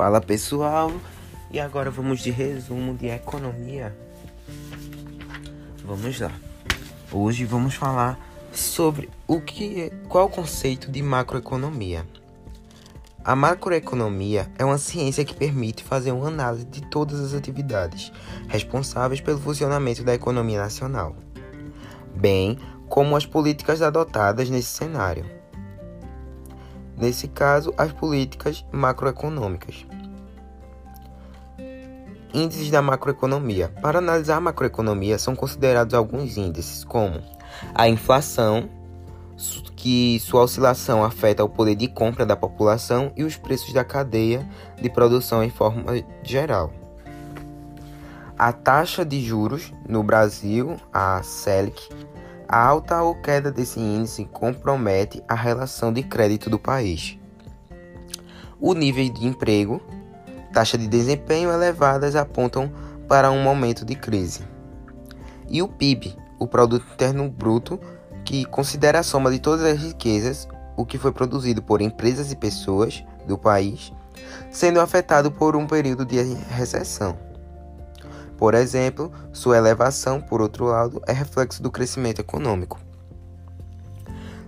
Fala pessoal, e agora vamos de resumo de economia. Vamos lá. Hoje vamos falar sobre o que é, qual o conceito de macroeconomia. A macroeconomia é uma ciência que permite fazer uma análise de todas as atividades responsáveis pelo funcionamento da economia nacional, bem como as políticas adotadas nesse cenário nesse caso, as políticas macroeconômicas. Índices da macroeconomia. Para analisar a macroeconomia, são considerados alguns índices, como a inflação, que sua oscilação afeta o poder de compra da população e os preços da cadeia de produção em forma geral. A taxa de juros no Brasil, a Selic, a alta ou queda desse índice compromete a relação de crédito do país. O nível de emprego, taxa de desempenho elevadas apontam para um momento de crise. E o PIB, o Produto Interno Bruto, que considera a soma de todas as riquezas, o que foi produzido por empresas e pessoas do país, sendo afetado por um período de recessão. Por exemplo, sua elevação, por outro lado, é reflexo do crescimento econômico.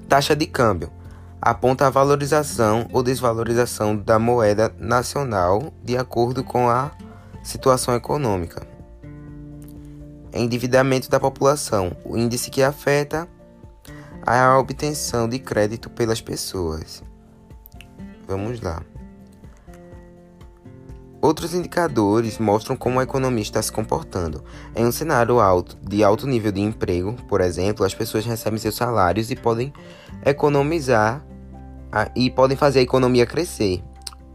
Taxa de câmbio aponta a valorização ou desvalorização da moeda nacional de acordo com a situação econômica. Endividamento da população, o índice que afeta a obtenção de crédito pelas pessoas. Vamos lá. Outros indicadores mostram como a economia está se comportando. Em um cenário alto, de alto nível de emprego, por exemplo, as pessoas recebem seus salários e podem economizar e podem fazer a economia crescer,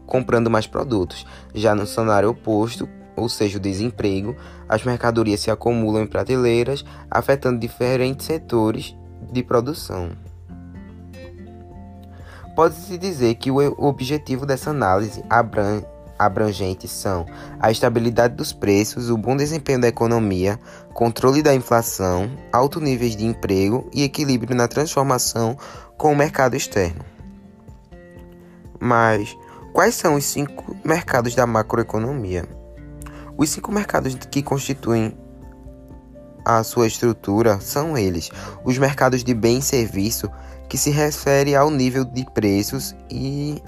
comprando mais produtos. Já no cenário oposto, ou seja, o desemprego, as mercadorias se acumulam em prateleiras, afetando diferentes setores de produção. Pode-se dizer que o objetivo dessa análise abrange abrangentes são a estabilidade dos preços, o bom desempenho da economia, controle da inflação, alto níveis de emprego e equilíbrio na transformação com o mercado externo. Mas quais são os cinco mercados da macroeconomia? Os cinco mercados que constituem a sua estrutura são eles: os mercados de bem e serviço, que se refere ao nível de preços e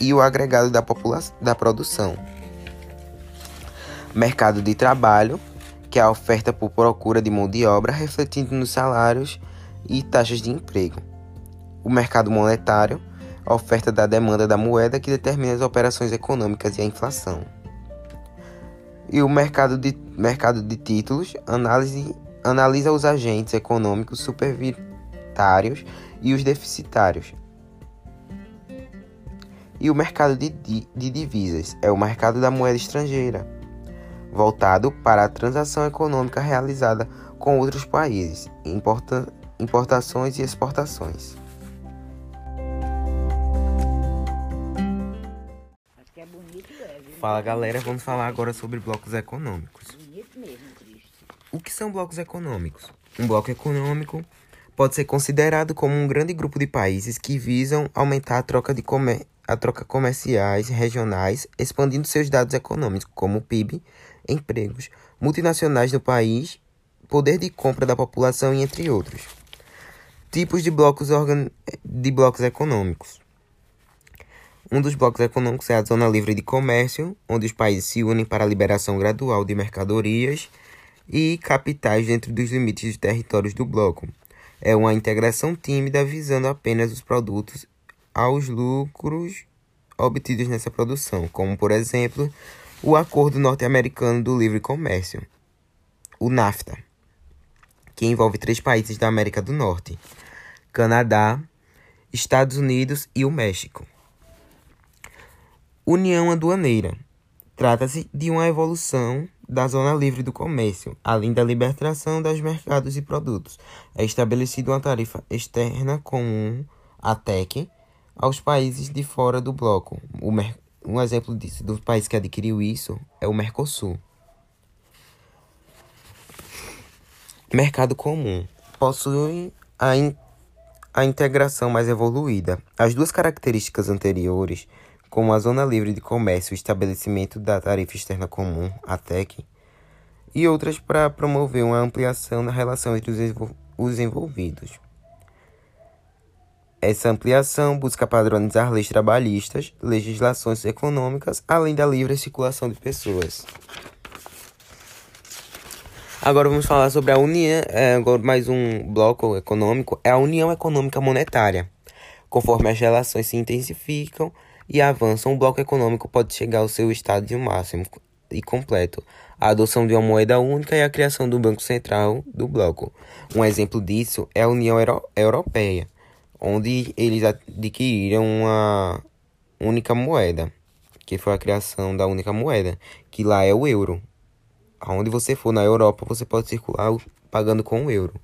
e o agregado da, da produção. Mercado de trabalho, que é a oferta por procura de mão de obra, refletindo nos salários e taxas de emprego. O mercado monetário, a oferta da demanda da moeda que determina as operações econômicas e a inflação. E o mercado de, mercado de títulos análise, analisa os agentes econômicos supervitários e os deficitários, e o mercado de, de divisas é o mercado da moeda estrangeira, voltado para a transação econômica realizada com outros países, importa, importações e exportações. Fala galera, vamos falar agora sobre blocos econômicos. O que são blocos econômicos? Um bloco econômico pode ser considerado como um grande grupo de países que visam aumentar a troca de comércio a troca comerciais regionais, expandindo seus dados econômicos, como PIB, empregos, multinacionais do país, poder de compra da população e entre outros. Tipos de blocos, organ... de blocos econômicos. Um dos blocos econômicos é a Zona Livre de Comércio, onde os países se unem para a liberação gradual de mercadorias e capitais dentro dos limites dos territórios do bloco. É uma integração tímida visando apenas os produtos aos lucros obtidos nessa produção, como por exemplo o Acordo Norte-Americano do Livre Comércio, o NAFTA, que envolve três países da América do Norte: Canadá, Estados Unidos e o México. União Aduaneira trata-se de uma evolução da zona livre do comércio, além da libertação dos mercados e produtos. É estabelecida uma tarifa externa comum, a TEC, aos países de fora do bloco. um exemplo disso, do país que adquiriu isso é o Mercosul. Mercado comum possui a, in a integração mais evoluída. As duas características anteriores como a Zona Livre de Comércio e o estabelecimento da Tarifa Externa Comum, a TEC, e outras para promover uma ampliação na relação entre os envolvidos. Essa ampliação busca padronizar leis trabalhistas, legislações econômicas, além da livre circulação de pessoas. Agora vamos falar sobre a União, é, mais um bloco econômico, é a União Econômica Monetária. Conforme as relações se intensificam e avançam, o bloco econômico pode chegar ao seu estádio máximo e completo, a adoção de uma moeda única e a criação do Banco Central do bloco. Um exemplo disso é a União Euro Europeia onde eles adquiriram uma única moeda, que foi a criação da única moeda, que lá é o euro. Aonde você for na Europa, você pode circular pagando com o euro.